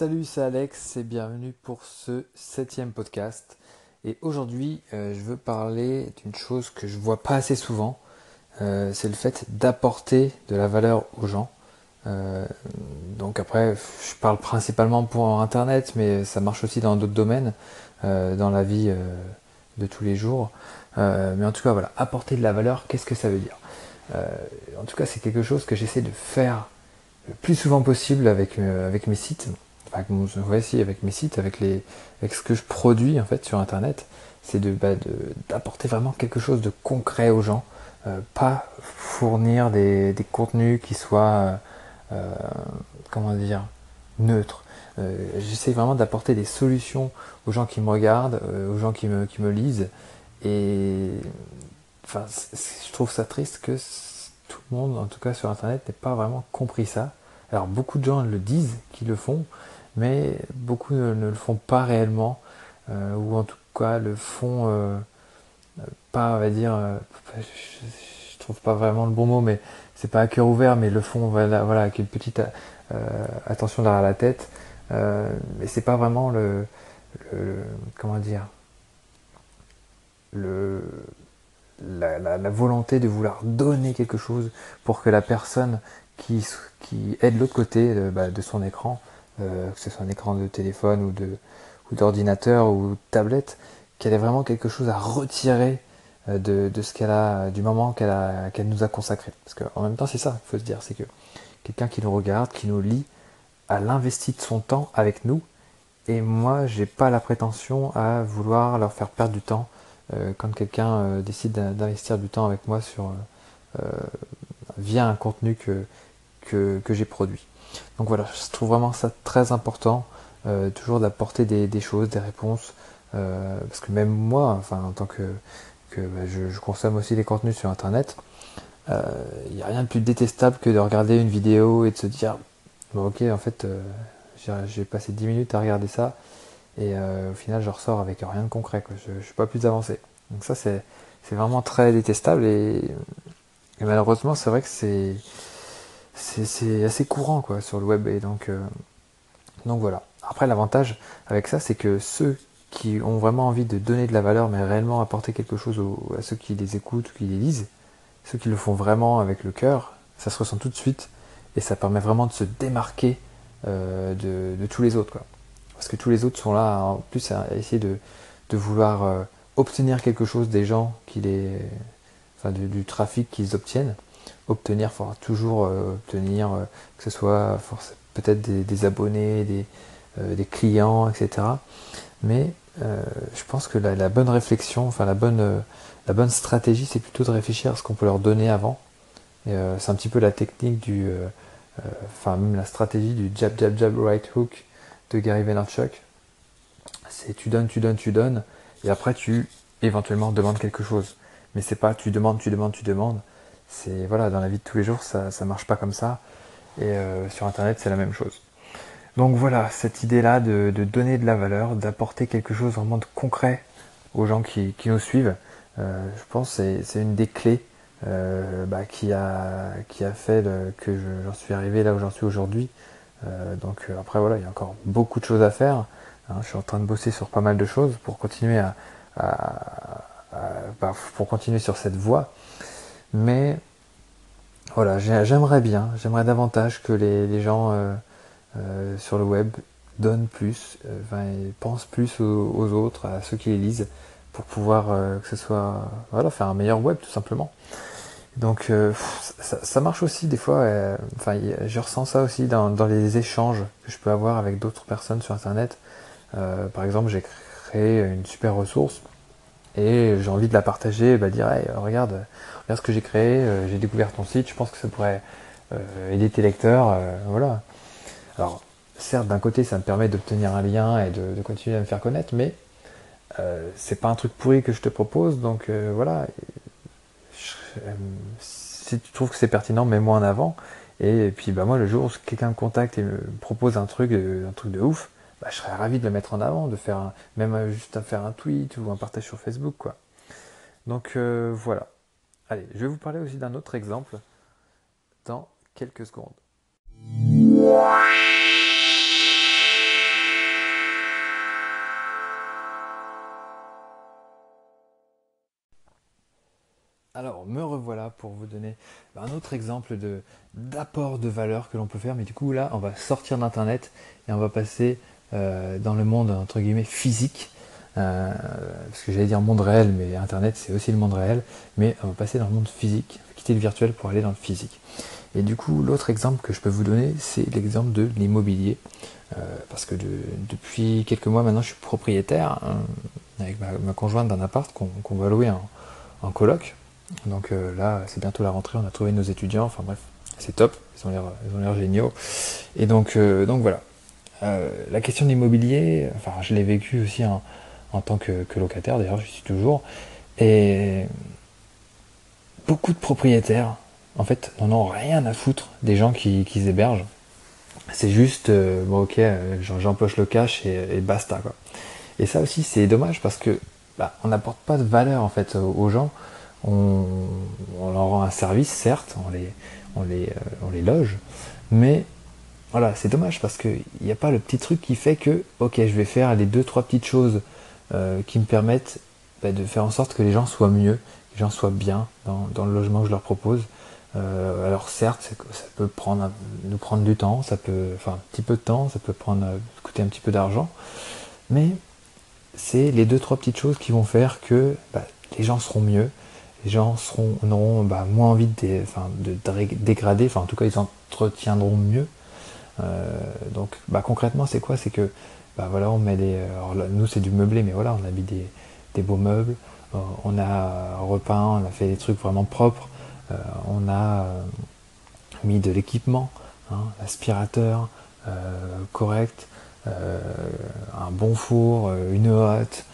Salut, c'est Alex et bienvenue pour ce septième podcast. Et aujourd'hui, euh, je veux parler d'une chose que je vois pas assez souvent. Euh, c'est le fait d'apporter de la valeur aux gens. Euh, donc après, je parle principalement pour Internet, mais ça marche aussi dans d'autres domaines, dans la vie de tous les jours. mais en tout cas, voilà, apporter de la valeur, qu'est-ce que ça veut dire? En tout cas, c'est quelque chose que j'essaie de faire le plus souvent possible avec, avec mes sites avec, avec mes sites, avec, les, avec ce que je produis en fait sur Internet, c'est de, bah, d'apporter vraiment quelque chose de concret aux gens, euh, pas fournir des, des, contenus qui soient, euh, euh comment dire, neutres. J'essaie vraiment d'apporter des solutions aux gens qui me regardent, aux gens qui me, qui me lisent, et enfin, je trouve ça triste que tout le monde, en tout cas sur Internet, n'ait pas vraiment compris ça. Alors beaucoup de gens le disent, qui le font, mais beaucoup ne, le font pas réellement, euh, ou en tout cas le font euh, pas, on va dire, euh, je, trouve pas vraiment le bon mot, mais c'est pas à cœur ouvert, mais le font voilà, voilà avec une petite attention derrière la tête, mais c'est pas vraiment le, comment dire, le la, volonté de vouloir donner quelque chose pour que la personne qui, qui est de l'autre côté de, bah, de son écran euh, que ce soit un écran de téléphone ou de ou d'ordinateur ou de tablette, qu'elle ait vraiment quelque chose à retirer euh, de, ce qu'elle a, du moment qu'elle nous a consacré. Parce qu'en même temps, c'est ça qu'il faut se dire, c'est que quelqu'un qui nous regarde, qui nous lit, a l'investi de son temps avec nous. Et moi, j'ai pas la prétention à vouloir leur faire perdre du temps euh, quand quelqu'un décide d'investir du temps avec moi sur via un contenu que, que j'ai produit. Donc voilà, je trouve vraiment ça très important, euh, toujours d'apporter des, choses, des réponses, euh, parce que même moi, enfin en tant que, que bah, je, consomme aussi des contenus sur Internet, il euh, n'y a rien de plus détestable que de regarder une vidéo et de se dire, bon ok, en fait, j'ai passé 10 minutes à regarder ça, et au final, je ressors avec rien de concret, je ne suis pas plus avancé. Donc ça, c'est vraiment très détestable, et malheureusement, c'est vrai que c'est c'est assez courant quoi sur le web et donc euh, donc voilà. Après l'avantage avec ça c'est que ceux qui ont vraiment envie de donner de la valeur mais réellement apporter quelque chose à ceux qui les écoutent ou qui les lisent, ceux qui le font vraiment avec le cœur, ça se ressent tout de suite et ça permet vraiment de se démarquer euh, de, tous les autres. Parce que tous les autres sont là en plus à essayer de, de vouloir euh, obtenir quelque chose des gens qui les enfin du trafic qu'ils obtiennent obtenir, faudra toujours euh, obtenir euh, que ce soit peut-être des, abonnés, des, euh, clients, etc. Mais je pense que la, bonne réflexion, enfin la bonne, la bonne stratégie, c'est plutôt de réfléchir à ce qu'on peut leur donner avant. c'est un petit peu la technique du, enfin même la stratégie du jab jab jab right hook de Gary Vaynerchuk. C'est tu donnes, tu donnes, tu donnes, et après tu éventuellement demandes quelque chose. Mais c'est pas tu demandes, tu demandes, tu demandes c'est voilà, dans la vie de tous les jours, ça ne marche pas comme ça. Et euh, sur Internet, c'est la même chose. Donc voilà, cette idée-là de, donner de la valeur, d'apporter quelque chose vraiment de concret aux gens qui, nous suivent, euh, je pense que c'est une des clés euh, bah, qui, a, qui a fait que j'en suis arrivé là où j'en suis aujourd'hui. donc après voilà, il y a encore beaucoup de choses à faire. Hein. je suis en train de bosser sur pas mal de choses pour continuer à, bah, pour continuer sur cette voie. Mais voilà, j'aimerais bien, j'aimerais davantage que les, gens euh, euh, sur le web donnent plus, euh, pensent plus aux, autres, à ceux qui les lisent, pour pouvoir que ce soit, voilà, faire un meilleur web tout simplement. Donc ça, marche aussi des fois, enfin je ressens ça aussi dans, dans, les échanges que je peux avoir avec d'autres personnes sur internet. par exemple, j'ai créé une super ressource et j'ai envie de la partager, bah, dire regarde, ce que j'ai créé, euh, j'ai découvert ton site, je pense que ça pourrait euh, aider tes lecteurs, euh, voilà. Alors certes d'un côté ça me permet d'obtenir un lien et de, continuer à me faire connaître, mais c'est pas un truc pourri que je te propose, donc voilà. si tu trouves que c'est pertinent, mets-moi en avant. Et puis bah moi le jour où quelqu'un me contacte et me propose un truc, un truc de ouf, bah, je serais ravi de le mettre en avant, de faire même euh, juste à faire un tweet ou un partage sur Facebook, quoi. Donc voilà. Allez, je vais vous parler aussi d'un autre exemple dans quelques secondes. Alors, me revoilà pour vous donner un autre exemple de, d'apport de valeur que l'on peut faire. Mais du coup, là, on va sortir d'Internet et on va passer euh, dans le monde, entre guillemets, physique. Euh, parce que j'allais dire monde réel, mais Internet c'est aussi le monde réel. Mais on va passer dans le monde physique, quitter le virtuel pour aller dans le physique. Et du coup, l'autre exemple que je peux vous donner, c'est l'exemple de l'immobilier. Euh, parce que depuis quelques mois maintenant, je suis propriétaire hein, avec ma, conjointe d'un appart qu'on va louer en, coloc. Donc euh, là, c'est bientôt la rentrée, on a trouvé nos étudiants. Enfin bref, c'est top, ils ont l'air géniaux. Et donc, donc voilà. la question de l'immobilier, enfin, je l'ai vécu aussi en, tant que, locataire, d'ailleurs, je suis toujours. Et beaucoup de propriétaires, en fait, n'en ont rien à foutre des gens qui, qui hébergent c'est juste, euh, bon ok, euh, j'empoche le cash et, basta quoi. Et ça aussi c'est dommage parce que bah, on n'apporte pas de valeur en fait aux gens. On, leur rend un service certes, on les, on les, euh, on les loge, mais voilà c'est dommage parce qu'il n'y a pas le petit truc qui fait que ok je vais faire les deux trois petites choses qui me permettent bah, de faire en sorte que les gens soient mieux, que les gens soient bien dans, le logement que je leur propose. Euh, alors certes, ça peut prendre, nous prendre du temps, ça peut, enfin un petit peu de temps, ça peut prendre, euh, coûter un petit peu d'argent, mais c'est les deux trois petites choses qui vont faire que bah, les gens seront mieux, les gens seront, auront bah, moins envie de, dégrader, enfin en tout cas ils entretiendront mieux. Euh, donc bah, concrètement c'est quoi? C'est que bah, voilà on met des, alors nous c'est du meublé, mais voilà on a mis des, des beaux meubles, on a repeint, on a fait des trucs vraiment propres. Euh, on a euh, mis de l'équipement, hein, l'aspirateur euh, correct, un bon four, une hotte,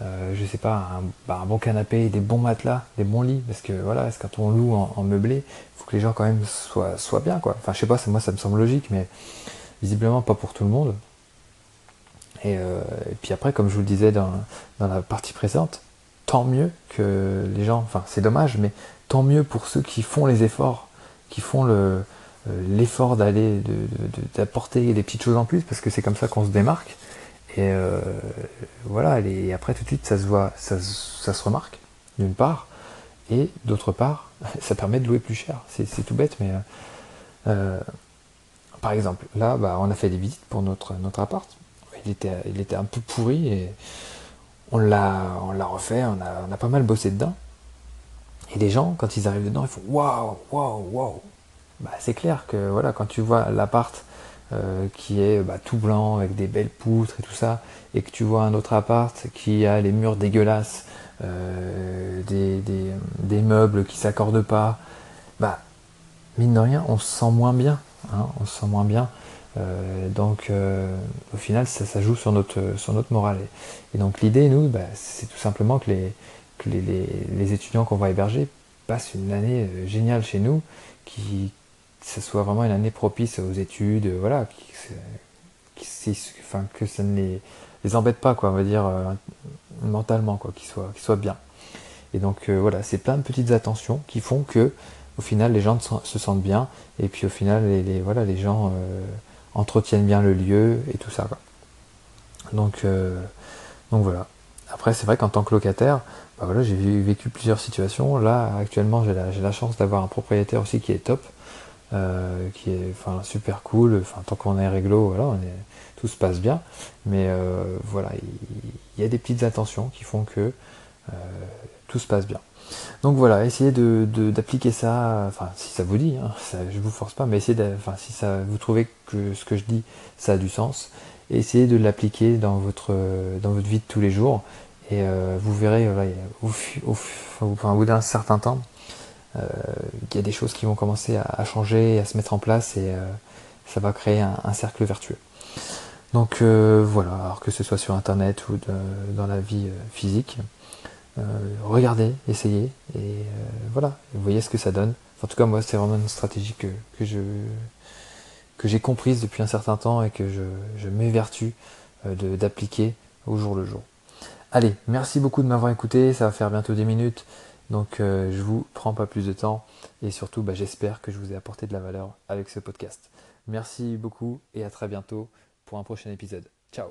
je sais pas, bah, un, bon canapé, des bons matelas, des bons lits, parce que voilà, quand on loue en, meublé, il faut que les gens quand même soient, soient bien, quoi. Enfin, je sais pas, moi ça me semble logique, mais visiblement pas pour tout le monde. Et, puis après, comme je vous le disais dans, la partie présente, tant mieux que les gens, enfin c'est dommage, mais tant mieux pour ceux qui font les efforts, qui font euh, l'effort d'aller, d'apporter des petites choses en plus, parce que c'est comme ça qu'on se démarque. Et euh, voilà, et après tout de suite ça se voit, ça, se remarque, d'une part, et d'autre part, ça permet de louer plus cher. C'est, tout bête, mais euh, par exemple, là, bah, on a fait des visites pour notre, notre appart. Il était, un peu pourri et on l'a, refait, on a, on a pas mal bossé dedans. Et les gens, quand ils arrivent dedans, ils font waouh, waouh, waouh. Bah, c'est clair que voilà, quand tu vois l'appart euh, qui est bah, tout blanc avec des belles poutres et tout ça, et que tu vois un autre appart qui a les murs dégueulasses, euh, des, des, meubles qui s'accordent pas, bah mine de rien, on se sent moins bien. Hein, on se sent moins bien. Euh, donc au final, ça, ça, joue sur notre, sur notre morale. Et, donc l'idée, nous, bah, c'est tout simplement que les, les, étudiants qu'on va héberger passent une année euh, géniale chez nous, qui ce soit vraiment une année propice aux études, euh, voilà, enfin, que ça ne les, embête pas, quoi, on va dire euh, mentalement, quoi, qu'ils soient, soient bien. Et donc voilà, c'est plein de petites attentions qui font que au final les gens se sentent bien et puis au final les, voilà les gens entretiennent bien le lieu et tout ça quoi. Donc donc voilà. Après c'est vrai qu'en tant que locataire, bah voilà, j'ai vécu plusieurs situations. Là, actuellement, j'ai la, la, chance d'avoir un propriétaire aussi qui est top, euh, qui est enfin super cool. Enfin, tant qu'on est réglo, voilà, on est, tout se passe bien. Mais euh, voilà, il, y a des petites attentions qui font que euh, tout se passe bien. Donc voilà, essayez de, d'appliquer ça, enfin si ça vous dit, hein, ça, je vous force pas, mais essayez, de, enfin si ça vous trouvez que ce que je dis, ça a du sens, essayez de l'appliquer dans votre dans votre vie de tous les jours et euh, vous verrez, au, bout d'un certain temps, euh, il y a des choses qui vont commencer à, changer, à se mettre en place et euh, ça va créer un, cercle vertueux. Donc voilà, alors que ce soit sur internet ou dans la vie physique, regardez, essayez et voilà, vous voyez ce que ça donne. En tout cas, moi, c'est vraiment une stratégie que, que j'ai comprise depuis un certain temps et que je, m'évertue d'appliquer au jour le jour. Allez, merci beaucoup de m'avoir écouté, ça va faire bientôt 10 minutes, donc euh, je vous prends pas plus de temps et surtout bah, j'espère que je vous ai apporté de la valeur avec ce podcast. Merci beaucoup et à très bientôt pour un prochain épisode. Ciao